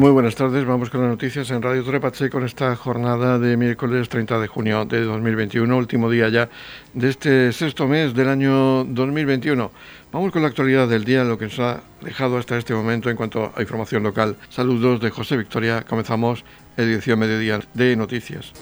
Muy buenas tardes, vamos con las noticias en Radio Torre Pache con esta jornada de miércoles 30 de junio de 2021, último día ya de este sexto mes del año 2021. Vamos con la actualidad del día, lo que nos ha dejado hasta este momento en cuanto a información local. Saludos de José Victoria, comenzamos edición mediodía de noticias.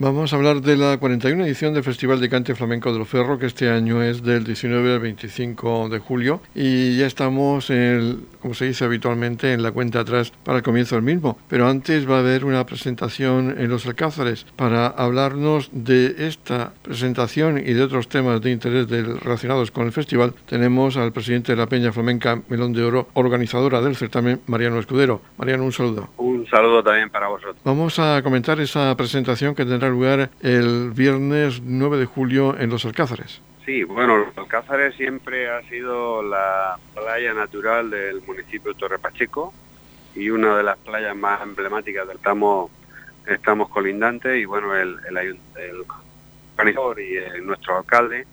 Vamos a hablar de la 41 edición del Festival de Cante Flamenco de Ferro, que este año es del 19 al 25 de julio y ya estamos, en como se dice habitualmente, en la cuenta atrás para el comienzo del mismo. Pero antes va a haber una presentación en los Alcázares para hablarnos de esta presentación y de otros temas de interés relacionados con el festival. Tenemos al presidente de la Peña Flamenca Melón de Oro, organizadora del certamen, Mariano Escudero. Mariano, un saludo. Un saludo también para vosotros. Vamos a comentar esa presentación que tendrá lugar el viernes 9 de julio en Los Alcázares. Sí, bueno, Alcázares siempre ha sido la playa natural del municipio de Torre Pacheco y una de las playas más emblemáticas del estamos, estamos colindantes y bueno, el, el, el y nuestro alcalde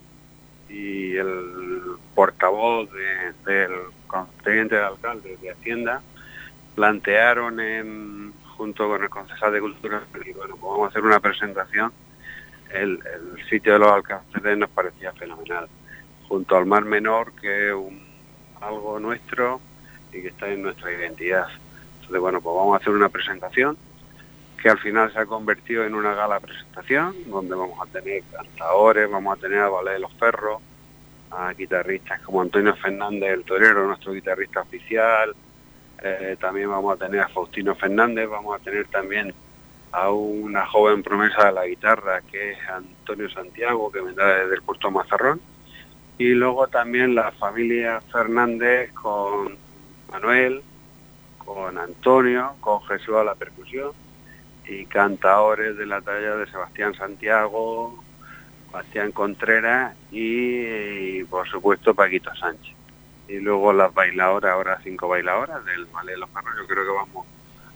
y el portavoz del constituyente de alcalde de Hacienda plantearon en junto con el concejal de Cultura, y bueno, pues vamos a hacer una presentación. El, sitio de los alcances nos parecía fenomenal, junto al Mar Menor, que es un, algo nuestro y que está en nuestra identidad. Entonces, bueno, pues vamos a hacer una presentación que al final se ha convertido en una gala presentación, donde vamos a tener cantadores, vamos a tener a Ballet de los Ferros, a guitarristas como Antonio Fernández, el torero, nuestro guitarrista oficial, eh, también vamos a tener a Faustino Fernández, vamos a tener también a una joven promesa de la guitarra que es Antonio Santiago, que vendrá desde el puerto Mazarrón. Y luego también la familia Fernández con Manuel, con Antonio, con Jesús a la percusión y cantadores de la talla de Sebastián Santiago, Sebastián Contreras y por supuesto Paquito Sánchez y luego las bailadoras, ahora cinco bailadoras del Malé de los Perros, yo creo que vamos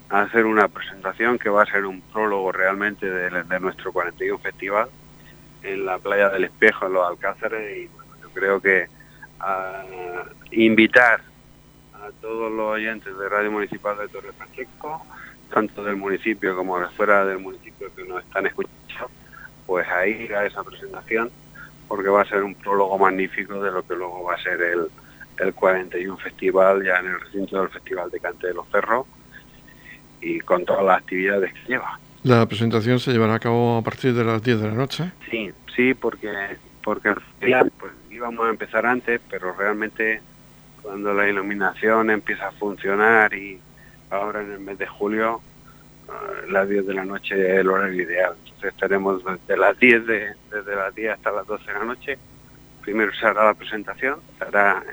a hacer una presentación que va a ser un prólogo realmente de, nuestro 41 Festival en la playa del Espejo, en los Alcázares, y bueno, yo creo que a invitar a todos los oyentes de Radio Municipal de Torre Pacheco, tanto del municipio como de fuera del municipio que nos están escuchando, pues a ir a esa presentación, porque va a ser un prólogo magnífico de lo que luego va a ser el, el 41 Festival ya en el recinto del Festival de Cante de los Cerros y con todas las actividades que lleva. ¿La presentación se llevará a cabo a partir de las 10 de la noche? Sí, sí, porque porque pues, íbamos a empezar antes, pero realmente cuando la iluminación empieza a funcionar y ahora en el mes de julio, uh, las 10 de la noche es el horario ideal. Entonces estaremos desde las 10 de, desde las 10 hasta las 12 de la noche primero se hará la presentación,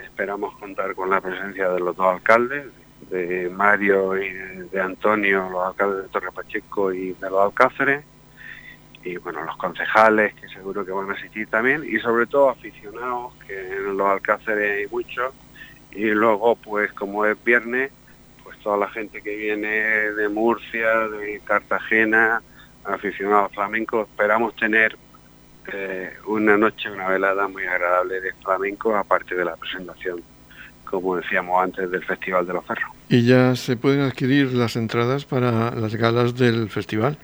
esperamos contar con la presencia de los dos alcaldes, de Mario y de Antonio, los alcaldes de Torre Pacheco y de los Alcáceres, y bueno, los concejales que seguro que van a asistir también, y sobre todo aficionados, que en los Alcáceres hay muchos, y luego pues como es viernes, pues toda la gente que viene de Murcia, de Cartagena, aficionados flamencos, esperamos tener eh, una noche, una velada muy agradable de flamenco, aparte de la presentación, como decíamos antes, del Festival de los Ferros. ¿Y ya se pueden adquirir las entradas para las galas del festival?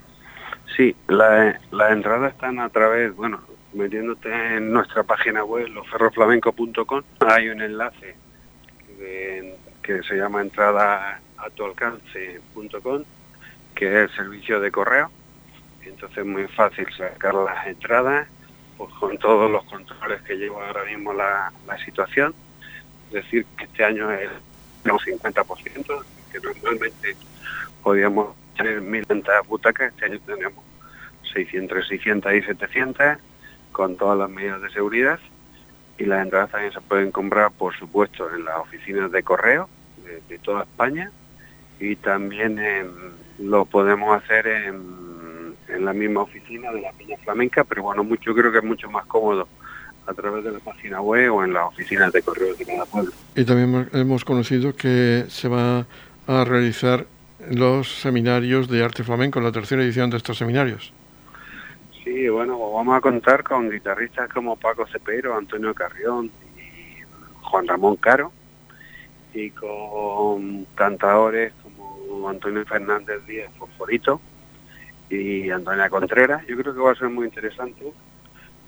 Sí, las entradas están a través, bueno, metiéndote en nuestra página web, losferroflamenco.com, hay un enlace que se llama entrada a tu alcance.com, que es el servicio de correo, entonces es muy fácil sacar las entradas pues con todos los controles que lleva ahora mismo la, situación. Es decir, que este año es un 50%, que normalmente podíamos tener 1.000 butacas, este año tenemos 600, 600 y 700 con todas las medidas de seguridad y las entradas también se pueden comprar, por supuesto, en las oficinas de correo de, toda España y también lo podemos hacer en en la misma oficina de la Peña Flamenca, pero bueno, mucho creo que es mucho más cómodo a través de la página web o en las oficinas de correo de cada pueblo. Y también hemos conocido que se va a realizar los seminarios de arte flamenco, la tercera edición de estos seminarios. Sí, bueno, vamos a contar con guitarristas como Paco Cepero, Antonio Carrión y Juan Ramón Caro. y con cantadores como Antonio Fernández Díaz Fosforito y Antonia Contreras. Yo creo que va a ser muy interesante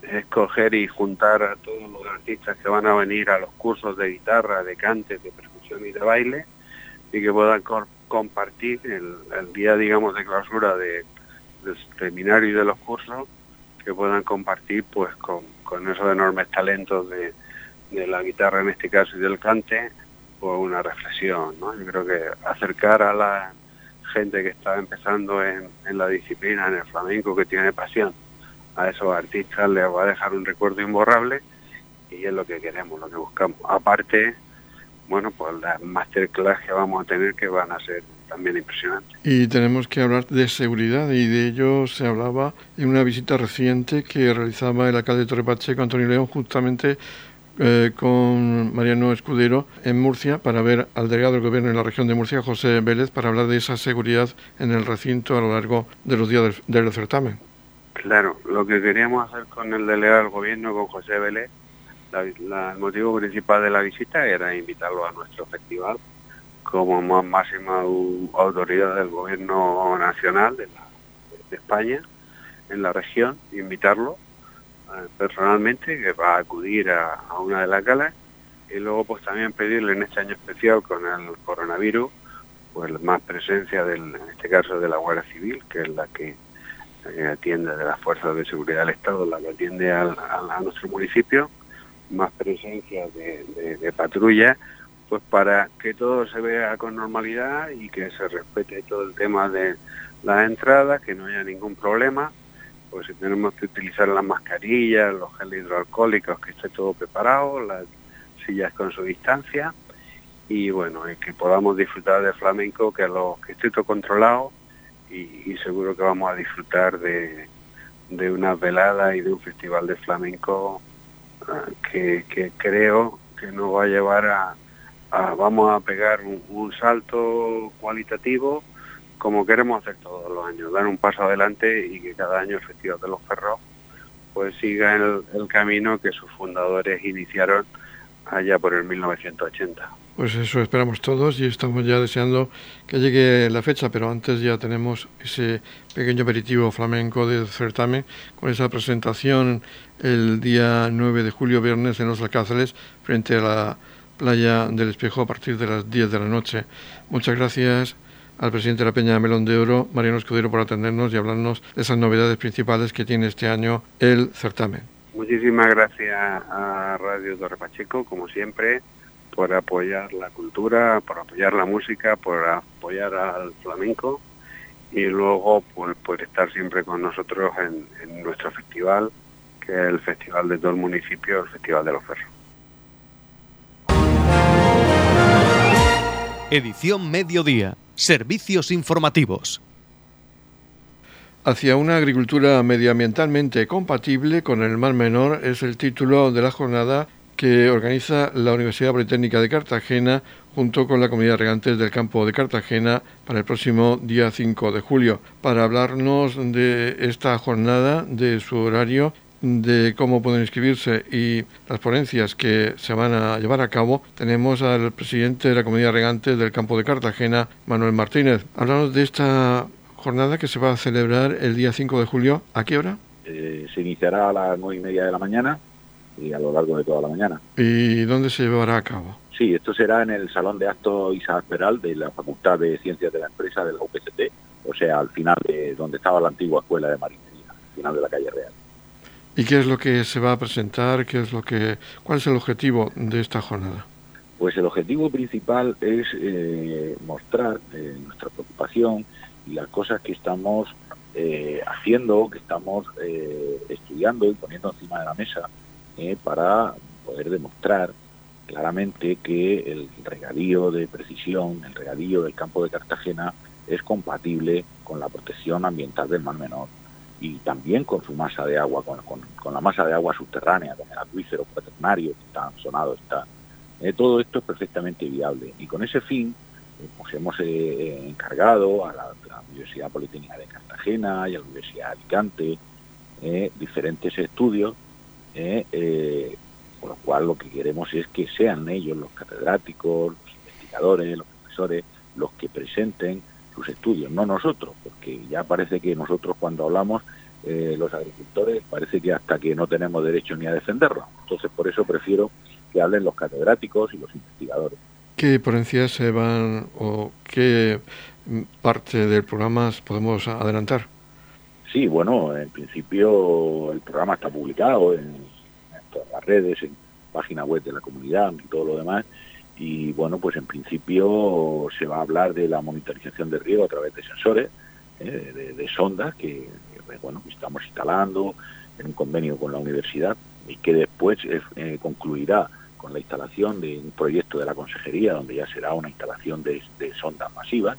escoger y juntar a todos los artistas que van a venir a los cursos de guitarra, de cante, de percusión y de baile y que puedan compartir el, día, digamos, de clausura de, del seminario y de los cursos, que puedan compartir pues con, esos enormes talentos de, la guitarra en este caso y del cante, pues una reflexión, ¿no? Yo creo que acercar a la gente que está empezando en, en la disciplina, en el flamenco, que tiene pasión, a esos artistas les va a dejar un recuerdo imborrable y es lo que queremos, lo que buscamos. Aparte, bueno, pues las masterclass que vamos a tener que van a ser también impresionantes. Y tenemos que hablar de seguridad y de ello se hablaba en una visita reciente que realizaba el alcalde de Torre Pacheco, Antonio León, justamente eh, con Mariano Escudero en Murcia para ver al delegado del gobierno en la región de Murcia, José Vélez, para hablar de esa seguridad en el recinto a lo largo de los días del certamen. Claro, lo que queríamos hacer con el delegado del gobierno, con José Vélez, el motivo principal de la visita era invitarlo a nuestro festival como máxima autoridad del gobierno nacional de, España en la región, invitarlo personalmente, que va a acudir a, una de las galas, y luego pues también pedirle en este año especial con el coronavirus, pues más presencia del, en este caso de la Guardia Civil, que es la que atiende de las fuerzas de seguridad del Estado, la que atiende a nuestro municipio, más presencia de, patrulla, pues para que todo se vea con normalidad y que se respete todo el tema de las entradas, que no haya ningún problema, pues si tenemos que utilizar las mascarillas, los geles hidroalcohólicos, que esté todo preparado, las sillas con su distancia y bueno, y que podamos disfrutar de flamenco, que, lo, que esté todo controlado y, seguro que vamos a disfrutar de, de una velada y de un festival de flamenco ah, que, creo que nos va a llevar a, vamos a pegar un, salto cualitativo como queremos hacer todos los años, dar un paso adelante y que cada año el Festival de los Ferros pues siga el, camino que sus fundadores iniciaron allá por el 1980. Pues eso esperamos todos y estamos ya deseando que llegue la fecha, pero antes ya tenemos ese pequeño aperitivo flamenco del certamen con esa presentación el día 9 de julio, viernes, en los Alcázares, frente a la playa del Espejo a partir de las 10 de la noche. Muchas gracias al presidente de la Peña de Melón de Oro, Mariano Escudero, por atendernos y hablarnos de esas novedades principales que tiene este año el certamen. Muchísimas gracias a Radio Torre Pacheco, como siempre por apoyar la cultura, por apoyar la música, por apoyar al flamenco y luego por, por estar siempre con nosotros en, nuestro festival, que es el festival de todo el municipio, el Festival de los Ferros. Edición Mediodía. Servicios informativos. Hacia una agricultura medioambientalmente compatible con el Mar Menor es el título de la jornada que organiza la Universidad Politécnica de Cartagena junto con la comunidad de regantes del campo de Cartagena para el próximo día 5 de julio. Para hablarnos de esta jornada, de su horario, de cómo pueden inscribirse y las ponencias que se van a llevar a cabo, tenemos al presidente de la comunidad de regantes del campo de Cartagena, Manuel Martínez. Hablamos de esta jornada que se va a celebrar el día 5 de julio. ¿A qué hora? Eh, se iniciará a las nueve y media de la mañana y a lo largo de toda la mañana. ¿Y dónde se llevará a cabo? Sí, esto será en el Salón de Actos Isaac Peral de la Facultad de Ciencias de la Empresa de la UPCT, o sea, al final de donde estaba la antigua Escuela de Marinería, al final de la calle Real. ¿Y qué es lo que se va a presentar? ¿Qué es lo que, ¿Cuál es el objetivo de esta jornada? Pues el objetivo principal es eh, mostrar eh, nuestra preocupación y las cosas que estamos eh, haciendo, que estamos estudiando y poniendo encima de la mesa para poder demostrar claramente que el regadío de precisión, el regadío del campo de Cartagena es compatible con la protección ambiental del Mar Menor y también con su masa de agua, con, la masa de agua subterránea, con el acuífero cuaternario que está sonado está. Eh, todo esto es perfectamente viable y con ese fin eh, pues hemos encargado a la, Universidad Politécnica de Cartagena y a la Universidad de Alicante diferentes estudios eh, eh, con lo cual lo que queremos es que sean ellos los catedráticos, los investigadores, los profesores, los que presenten sus estudios, no nosotros, porque ya parece que nosotros cuando hablamos, eh, los agricultores, parece que hasta que no tenemos derecho ni a defenderlo. Entonces, por eso prefiero que hablen los catedráticos y los investigadores. ¿Qué ponencias se van o qué parte del programa podemos adelantar? Sí, bueno, en principio el programa está publicado en, todas las redes, en página web de la comunidad y todo lo demás. Y bueno, pues en principio se va a hablar de la monitorización de riego a través de sensores, eh, de, sondas que, bueno, estamos instalando en un convenio con la universidad y que después eh, concluirá con la instalación de un proyecto de la consejería donde ya será una instalación de, de sondas masivas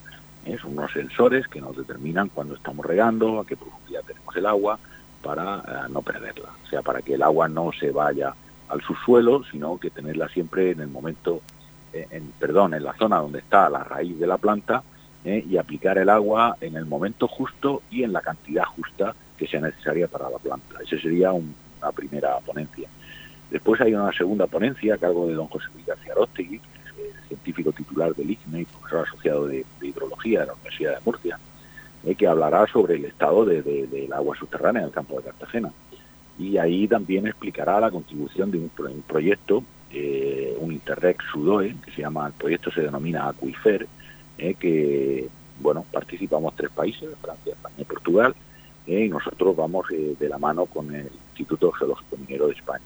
son unos sensores que nos determinan cuando estamos regando, a qué profundidad tenemos el agua, para eh, no perderla. O sea, para que el agua no se vaya al subsuelo, sino que tenerla siempre en el momento, eh, en, perdón, en la zona donde está la raíz de la planta eh, y aplicar el agua en el momento justo y en la cantidad justa que sea necesaria para la planta. Esa sería una primera ponencia. Después hay una segunda ponencia a cargo de don José Luis García Rostegui, científico titular del ICNE y profesor asociado de, hidrología de la Universidad de Murcia, eh, que hablará sobre el estado del agua subterránea en el campo de Cartagena. Y ahí también explicará la contribución de un, proyecto, eh, un Interreg Sudoe, que se llama, el proyecto se denomina Aquifer, eh, que, bueno, participamos tres países, Francia, España y Portugal, y nosotros vamos de la mano con el Instituto Geológico Minero de España.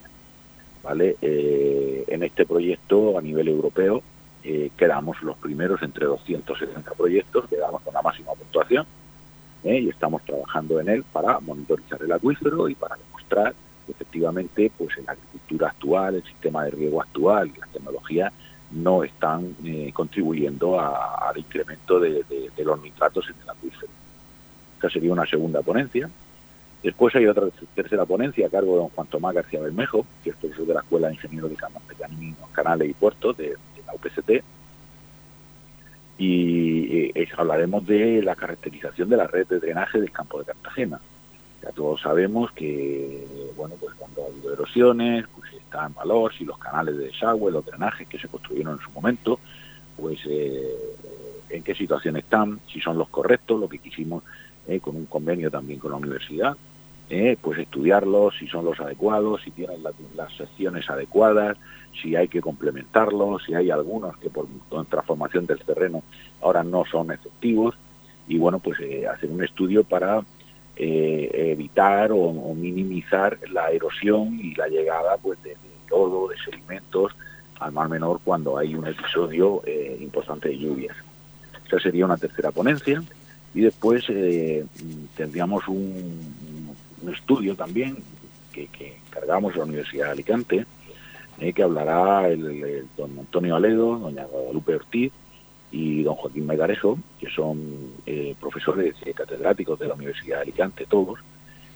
¿Vale? en este proyecto a nivel europeo eh, quedamos los primeros entre 270 proyectos, quedamos con la máxima puntuación eh, y estamos trabajando en él para monitorizar el acuífero y para demostrar efectivamente pues en la agricultura actual, el sistema de riego actual y las tecnologías no están eh, contribuyendo al incremento de, los nitratos en el acuífero. Esta sería una segunda ponencia. Después hay otra tercera ponencia a cargo de don Juan Tomás García Bermejo, que es profesor de la Escuela de Ingenieros de Caminos, Canales y Puertos de, UPCT, y eh, hablaremos de la caracterización de la red de drenaje del campo de Cartagena. Ya todos sabemos que, bueno, pues cuando ha habido erosiones, pues está en valor si los canales de desagüe, los drenajes que se construyeron en su momento, pues eh, en qué situación están, si son los correctos, lo que quisimos eh, con un convenio también con la universidad, pues estudiarlos, si son los adecuados, si tienen las secciones adecuadas, si hay que complementarlos, si hay algunos que por transformación del terreno ahora no son efectivos y bueno, pues eh, hacer un estudio para eh, evitar o, minimizar la erosión y la llegada pues de, lodo, de sedimentos al mar menor cuando hay un episodio eh, importante de lluvias. Esa sería una tercera ponencia y después tendríamos un, estudio también que, que encargamos a la Universidad de Alicante eh, que hablará el, don Antonio Aledo, doña Guadalupe Ortiz y don Joaquín Megarejo, que son eh, profesores catedráticos de la Universidad de Alicante, todos,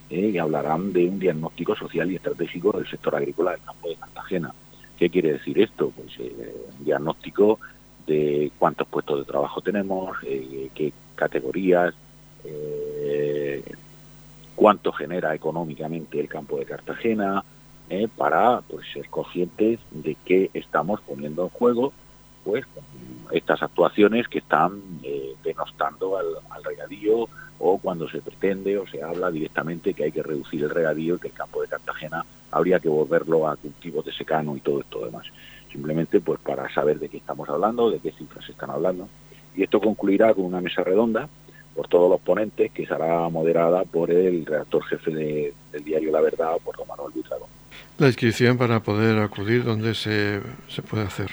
eh, y hablarán de un diagnóstico social y estratégico del sector agrícola del campo de Cartagena. ¿Qué quiere decir esto? Pues un diagnóstico de cuántos puestos de trabajo tenemos, qué categorías, cuánto genera económicamente el campo de Cartagena, eh, para pues, ser conscientes de que estamos poniendo en juego pues estas actuaciones que están eh, denostando al, regadío o cuando se pretende o se habla directamente que hay que reducir el regadío y que el campo de Cartagena habría que volverlo a cultivos de secano y todo esto demás. Simplemente pues para saber de qué estamos hablando, de qué cifras se están hablando. Y esto concluirá con una mesa redonda por todos los ponentes que será moderada por el redactor jefe del diario La Verdad, por don Manuel Buitrago. La inscripción para poder acudir, ¿dónde se, se puede hacer?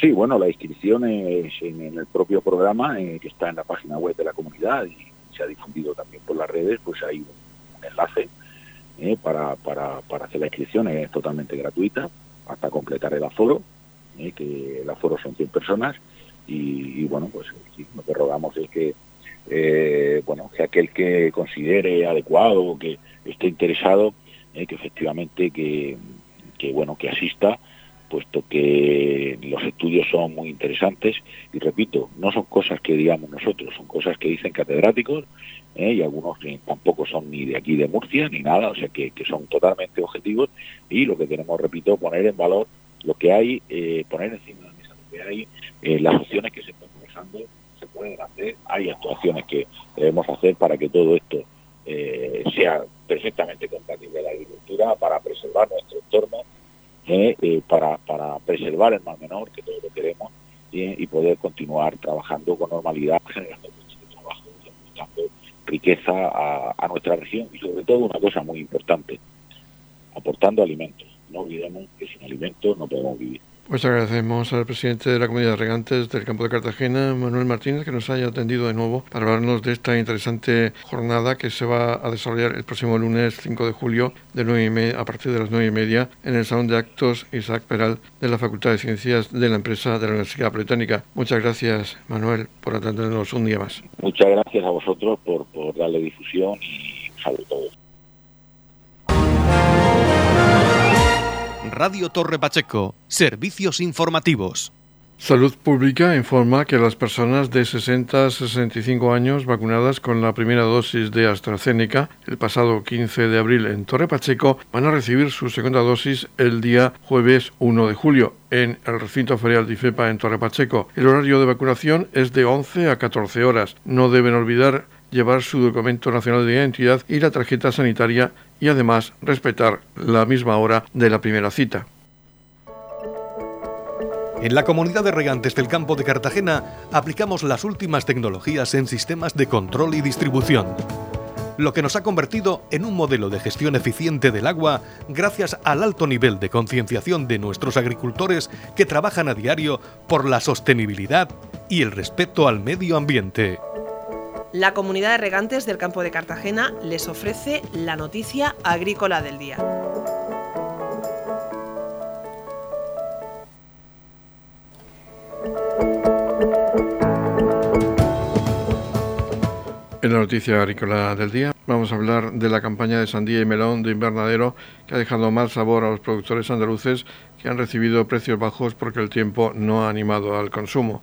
Sí, bueno, la inscripción es en, el propio programa eh, que está en la página web de la comunidad y se ha difundido también por las redes, pues hay un, enlace eh, para, para, para, hacer la inscripción, es totalmente gratuita hasta completar el aforo, eh, que el aforo son 100 personas. Y, bueno, pues lo que rogamos es que, bueno, que aquel que considere adecuado, que esté interesado, que efectivamente que, bueno que asista puesto que los estudios son muy interesantes y repito no son cosas que digamos nosotros son cosas que dicen catedráticos eh, y algunos tampoco son ni de aquí de Murcia ni nada o sea que, son totalmente objetivos y lo que queremos repito poner en valor lo que hay eh, poner encima de la mesa que hay, eh, las opciones que se están usando se pueden hacer, hay actuaciones que debemos hacer para que todo esto eh, sea perfectamente compatible la agricultura, para preservar nuestro entorno, eh, para, para preservar el mar menor, que todos lo queremos, y poder continuar trabajando con normalidad, generando puestos de trabajo, dando riqueza a, a nuestra región y sobre todo una cosa muy importante, aportando alimentos. No olvidemos que sin alimentos no podemos vivir. Pues agradecemos al presidente de la Comunidad de Regantes del Campo de Cartagena, Manuel Martínez, que nos haya atendido de nuevo para hablarnos de esta interesante jornada que se va a desarrollar el próximo lunes 5 de julio de 9 a partir de las 9 y media en el Salón de Actos Isaac Peral de la Facultad de Ciencias de la Empresa de la Universidad Británica. Muchas gracias, Manuel, por atendernos un día más. Muchas gracias a vosotros por, por darle difusión y un saludo Radio Torre Pacheco, servicios informativos. Salud Pública informa que las personas de 60 a 65 años vacunadas con la primera dosis de AstraZeneca el pasado 15 de abril en Torre Pacheco van a recibir su segunda dosis el día jueves 1 de julio en el recinto ferial de IFEPA en Torre Pacheco. El horario de vacunación es de 11 a 14 horas. No deben olvidar llevar su documento nacional de identidad y la tarjeta sanitaria y además respetar la misma hora de la primera cita. En la comunidad de regantes del campo de Cartagena aplicamos las últimas tecnologías en sistemas de control y distribución, lo que nos ha convertido en un modelo de gestión eficiente del agua gracias al alto nivel de concienciación de nuestros agricultores que trabajan a diario por la sostenibilidad y el respeto al medio ambiente. La comunidad de regantes del campo de Cartagena les ofrece la noticia agrícola del día. En la noticia agrícola del día vamos a hablar de la campaña de sandía y melón de invernadero que ha dejado mal sabor a los productores andaluces que han recibido precios bajos porque el tiempo no ha animado al consumo.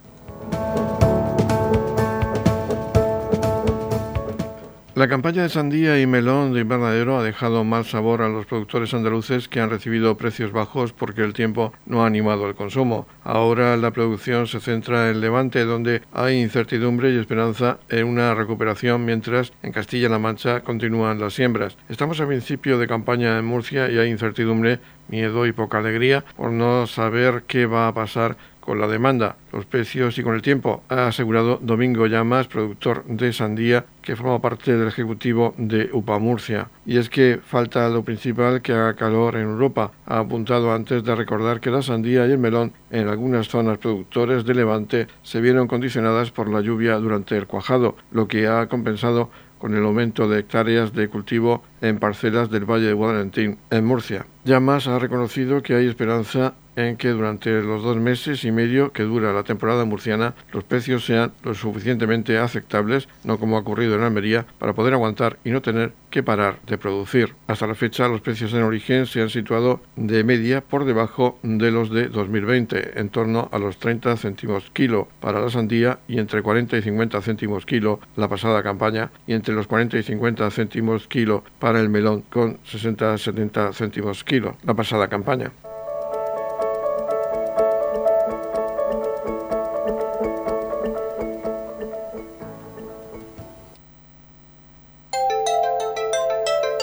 La campaña de sandía y melón de invernadero ha dejado mal sabor a los productores andaluces que han recibido precios bajos porque el tiempo no ha animado el consumo. Ahora la producción se centra en Levante, donde hay incertidumbre y esperanza en una recuperación, mientras en Castilla-La Mancha continúan las siembras. Estamos a principio de campaña en Murcia y hay incertidumbre, miedo y poca alegría por no saber qué va a pasar con la demanda, los precios y con el tiempo, ha asegurado Domingo Llamas, productor de sandía, que forma parte del ejecutivo de UPA Murcia. Y es que falta lo principal que haga calor en Europa. Ha apuntado antes de recordar que la sandía y el melón en algunas zonas productores de Levante se vieron condicionadas por la lluvia durante el cuajado, lo que ha compensado con el aumento de hectáreas de cultivo en parcelas del Valle de Guadalentín, en Murcia. Llamas ha reconocido que hay esperanza en que durante los dos meses y medio que dura la temporada murciana los precios sean lo suficientemente aceptables, no como ha ocurrido en Almería, para poder aguantar y no tener que parar de producir. Hasta la fecha los precios en origen se han situado de media por debajo de los de 2020, en torno a los 30 céntimos kilo para la sandía y entre 40 y 50 céntimos kilo la pasada campaña y entre los 40 y 50 céntimos kilo para el melón con 60 70 céntimos kilo la pasada campaña.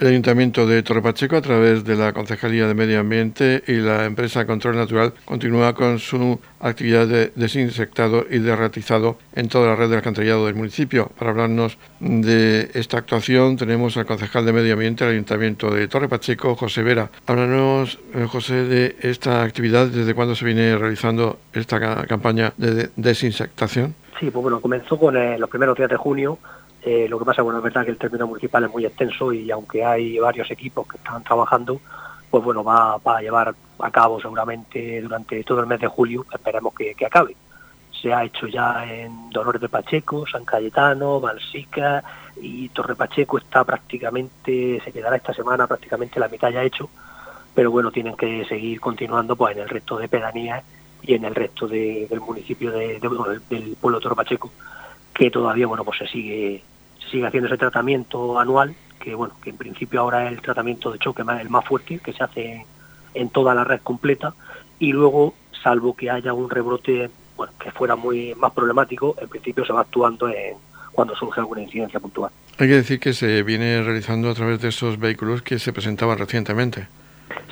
El Ayuntamiento de Torre Pacheco, a través de la Concejalía de Medio Ambiente y la empresa Control Natural, continúa con su actividad de desinsectado y de ratizado en toda la red de alcantarillado del municipio. Para hablarnos de esta actuación tenemos al concejal de Medio Ambiente del Ayuntamiento de Torre Pacheco, José Vera. Háblanos, eh, José, de esta actividad, desde cuándo se viene realizando esta campaña de desinsectación. Sí, pues bueno, comenzó con eh, los primeros días de junio eh, lo que pasa, bueno, es verdad que el término municipal es muy extenso y aunque hay varios equipos que están trabajando, pues bueno, va, a llevar a cabo seguramente durante todo el mes de julio, esperemos que, acabe. Se ha hecho ya en Dolores de Pacheco, San Cayetano, Balsica y Torre Pacheco está prácticamente, se quedará esta semana prácticamente la mitad ya hecho, pero bueno, tienen que seguir continuando pues en el resto de pedanías y en el resto del municipio de, del pueblo de Toro Pacheco, que todavía bueno pues se sigue sigue haciendo ese tratamiento anual, que bueno, que en principio ahora es el tratamiento de choque más, el más fuerte, que se hace en toda la red completa, y luego, salvo que haya un rebrote bueno, que fuera muy más problemático, en principio se va actuando en cuando surge alguna incidencia puntual. Hay que decir que se viene realizando a través de esos vehículos que se presentaban recientemente.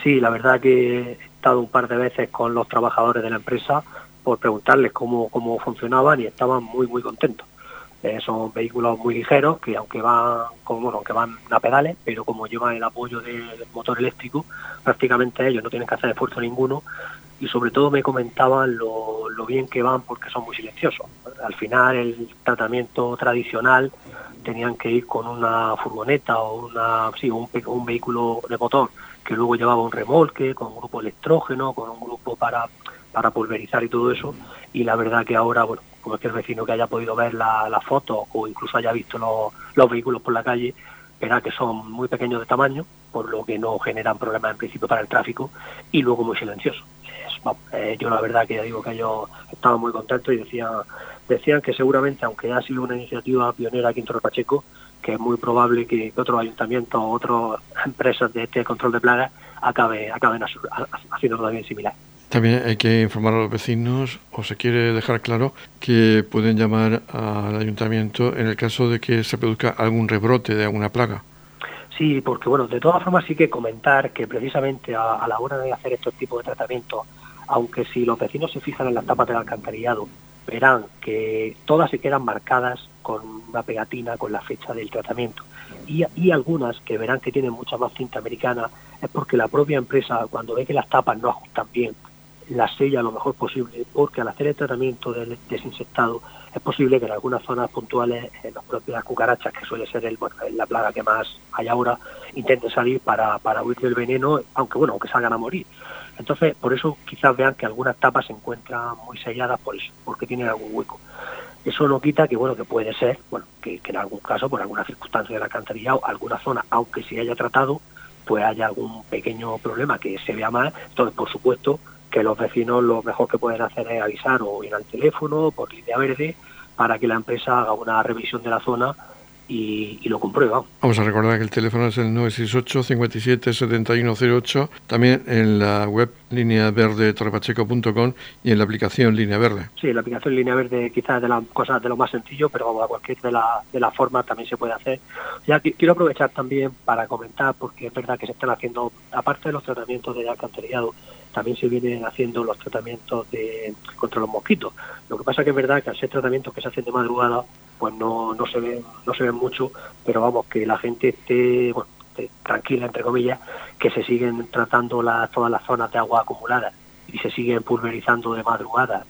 Sí, la verdad que he estado un par de veces con los trabajadores de la empresa por preguntarles cómo, cómo funcionaban y estaban muy, muy contentos. Eh, son vehículos muy ligeros que aunque van como aunque van a pedales, pero como llevan el apoyo del motor eléctrico, prácticamente ellos no tienen que hacer esfuerzo ninguno y sobre todo me comentaban lo, lo bien que van porque son muy silenciosos. Al final el tratamiento tradicional tenían que ir con una furgoneta o una, sí, un, un vehículo de motor que luego llevaba un remolque con un grupo electrógeno, con un grupo para, para pulverizar y todo eso. Y la verdad que ahora, bueno, cualquier vecino que haya podido ver la, la foto o incluso haya visto los, los vehículos por la calle, verá que son muy pequeños de tamaño, por lo que no generan problemas en principio para el tráfico, y luego muy silenciosos. Eh, yo la verdad que ya digo que yo estaba muy contento y decía, decían que seguramente, aunque ha sido una iniciativa pionera aquí en Torre Pacheco, que es muy probable que, otros ayuntamientos o otras empresas de este control de plagas acabe, acaben haciendo también similar. También hay que informar a los vecinos, o se quiere dejar claro, que pueden llamar al ayuntamiento en el caso de que se produzca algún rebrote de alguna plaga. Sí, porque bueno, de todas formas sí que comentar que precisamente a, la hora de hacer estos tipos de tratamientos, aunque si los vecinos se fijan en las tapas del alcantarillado, verán que todas se quedan marcadas con una pegatina con la fecha del tratamiento. Y, y, algunas que verán que tienen mucha más cinta americana es porque la propia empresa, cuando ve que las tapas no ajustan bien, la sella lo mejor posible, porque al hacer el tratamiento del desinsectado es posible que en algunas zonas puntuales en las propias cucarachas, que suele ser el, la plaga que más hay ahora, intenten salir para, para huir del veneno, aunque bueno, aunque salgan a morir. Entonces, por eso quizás vean que algunas tapas se encuentran muy selladas por eso, porque tienen algún hueco. Eso no quita que, bueno, que puede ser, bueno, que, que en algún caso, por alguna circunstancia de la alcantarillado, alguna zona, aunque se haya tratado, pues haya algún pequeño problema que se vea mal. Entonces, por supuesto, que los vecinos lo mejor que pueden hacer es avisar o ir al teléfono por línea verde para que la empresa haga una revisión de la zona y, lo comprueba. Vamos a recordar que el teléfono es el 968 57 7108, también en la web línea verde torrepacheco.com y en la aplicación línea verde. Sí, la aplicación línea verde quizás de las cosas de lo más sencillo, pero vamos, a cualquier de, la, de las formas también se puede hacer. Ya quiero aprovechar también para comentar, porque es verdad que se están haciendo, aparte de los tratamientos de alcantarillado, también se vienen haciendo los tratamientos de, contra los mosquitos. Lo que pasa que es verdad que al ser tratamientos que se hacen de madrugada, pues no, no se ven, no se ven mucho, pero vamos, que la gente esté, bueno, tranquila entre comillas, que se siguen tratando las, todas las zonas de agua acumuladas y se siguen pulverizando de madrugada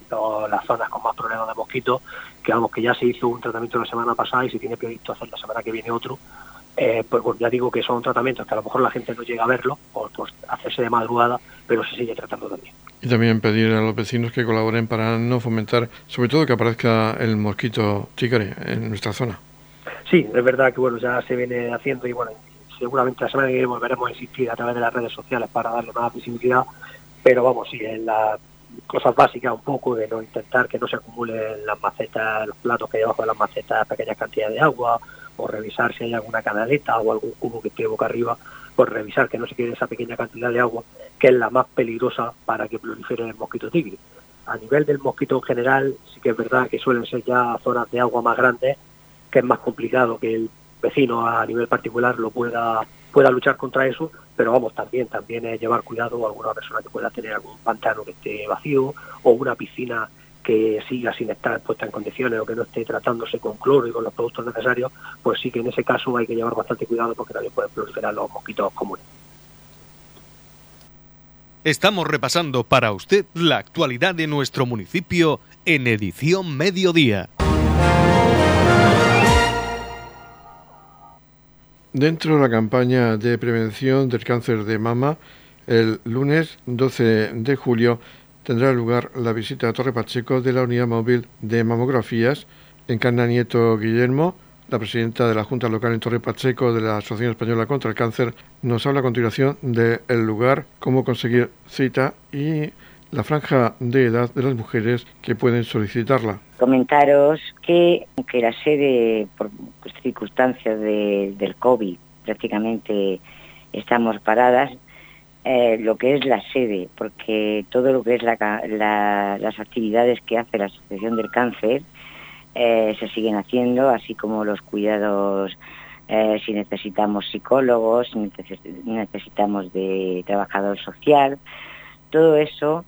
las zonas con más problemas de mosquitos, que vamos, que ya se hizo un tratamiento la semana pasada y se tiene previsto hacer la semana que viene otro, eh, pues, pues, ya digo que son tratamientos que a lo mejor la gente no llega a verlo por, hacerse de madrugada, pero se sigue tratando también. Y también pedir a los vecinos que colaboren para no fomentar, sobre todo que aparezca el mosquito tigre en nuestra zona. Sí, es verdad que bueno ya se viene haciendo y bueno seguramente la semana que viene volveremos a insistir a través de las redes sociales para darle más visibilidad, pero vamos, sí, en las cosas básicas un poco de no intentar que no se acumulen las macetas, los platos que hay debajo de las macetas, pequeñas cantidades de agua, o revisar si hay alguna canaleta o algún cubo que esté boca arriba, por revisar que no se quede esa pequeña cantidad de agua, que es la más peligrosa para que prolifere el mosquito tigre. A nivel del mosquito en general, sí que es verdad que suelen ser ya zonas de agua más grandes, que es más complicado que el vecino a nivel particular lo pueda pueda luchar contra eso, pero vamos, también también es llevar cuidado a alguna persona que pueda tener algún pantano que esté vacío o una piscina que siga sin estar puesta en condiciones o que no esté tratándose con cloro y con los productos necesarios, pues sí que en ese caso hay que llevar bastante cuidado porque también pueden proliferar los mosquitos comunes. Estamos repasando para usted la actualidad de nuestro municipio en edición mediodía. Dentro de la campaña de prevención del cáncer de mama, el lunes 12 de julio tendrá lugar la visita a Torre Pacheco de la unidad móvil de mamografías. Encarna Nieto Guillermo, la presidenta de la Junta Local en Torre Pacheco de la Asociación Española contra el Cáncer, nos habla a continuación del lugar, cómo conseguir cita y la franja de edad de las mujeres que pueden solicitarla. Comentaros que, aunque la sede, por circunstancias del COVID, prácticamente estamos paradas, eh, lo que es la sede, porque todo lo que es las actividades que hace la Asociación del Cáncer eh, se siguen haciendo, así como los cuidados, eh, si necesitamos psicólogos, si necesitamos de trabajador social, todo eso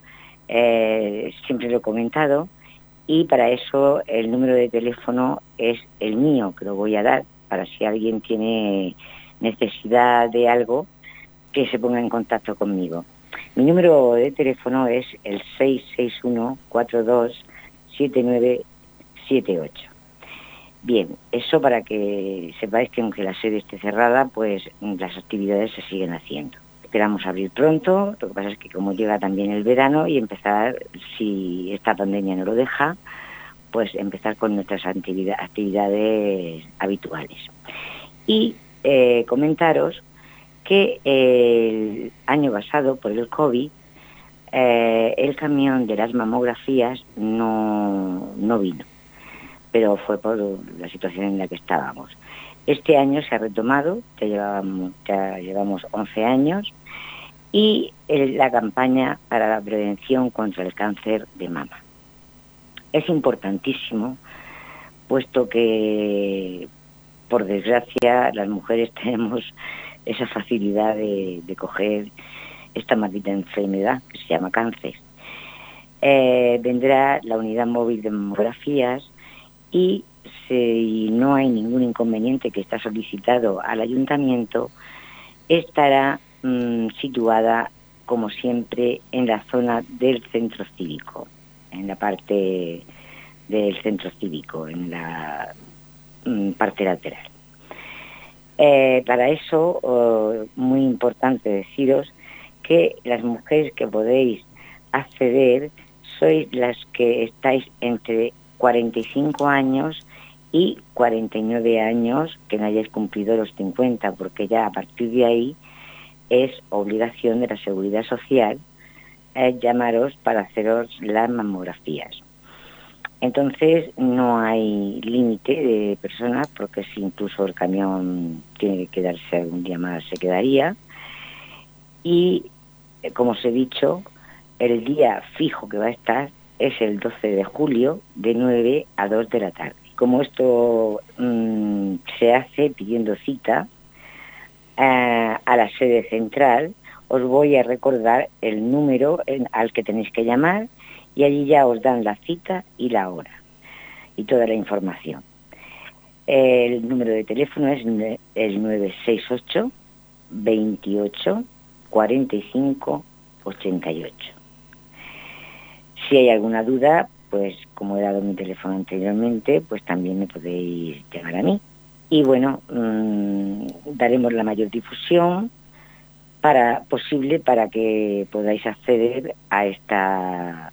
siempre lo he comentado y para eso el número de teléfono es el mío, que lo voy a dar, para si alguien tiene necesidad de algo, que se ponga en contacto conmigo. Mi número de teléfono es el 661-427978. Bien, eso para que sepáis que aunque la sede esté cerrada, pues las actividades se siguen haciendo. Esperamos abrir pronto, lo que pasa es que como llega también el verano y empezar, si esta pandemia no lo deja, pues empezar con nuestras actividades habituales. Y eh, comentaros que el año pasado, por el COVID, eh, el camión de las mamografías no, no vino, pero fue por la situación en la que estábamos. Este año se ha retomado, ya llevamos, ya llevamos 11 años, y la campaña para la prevención contra el cáncer de mama. Es importantísimo, puesto que, por desgracia, las mujeres tenemos esa facilidad de, coger esta maldita enfermedad que se llama cáncer. Eh, vendrá la unidad móvil de mamografías y si no hay ningún inconveniente que está solicitado al ayuntamiento, estará mm, situada, como siempre, en la zona del centro cívico, en la parte del centro cívico, en la mm, parte lateral. Eh, para eso, muy importante deciros que las mujeres que podéis acceder sois las que estáis entre 45 años y 49 años que no hayáis cumplido los 50, porque ya a partir de ahí es obligación de la seguridad social eh, llamaros para haceros las mamografías. Entonces no hay límite de personas porque si incluso el camión tiene que quedarse algún día más se quedaría. Y eh, como os he dicho, el día fijo que va a estar es el 12 de julio de 9 a 2 de la tarde. Como esto mm, se hace pidiendo cita eh, a la sede central, os voy a recordar el número al que tenéis que llamar y allí ya os dan la cita y la hora y toda la información. El número de teléfono es el 968 28 45 88. Si hay alguna duda, pues como he dado mi teléfono anteriormente, pues también me podéis llamar a mí. Y bueno, mm, daremos la mayor difusión para posible para que podáis acceder a esta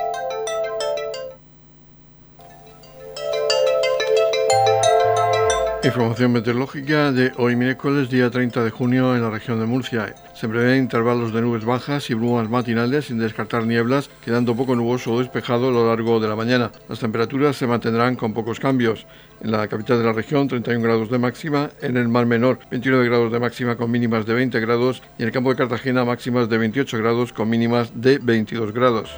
Información meteorológica de hoy miércoles, día 30 de junio en la región de Murcia. Se prevén intervalos de nubes bajas y brumas matinales sin descartar nieblas, quedando poco nuboso o despejado a lo largo de la mañana. Las temperaturas se mantendrán con pocos cambios. En la capital de la región, 31 grados de máxima, en el Mar Menor, 29 grados de máxima con mínimas de 20 grados y en el campo de Cartagena máximas de 28 grados con mínimas de 22 grados.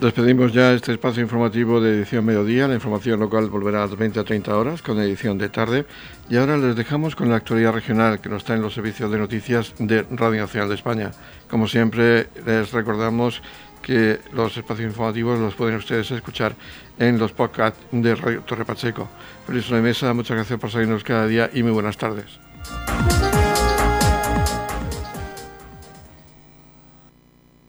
Despedimos ya este espacio informativo de edición mediodía. La información local volverá a las 20 a 30 horas con edición de tarde. Y ahora les dejamos con la actualidad regional que nos está en los servicios de noticias de Radio Nacional de España. Como siempre, les recordamos que los espacios informativos los pueden ustedes escuchar en los podcasts de Radio Torre Pacheco. Feliz una mesa, muchas gracias por seguirnos cada día y muy buenas tardes.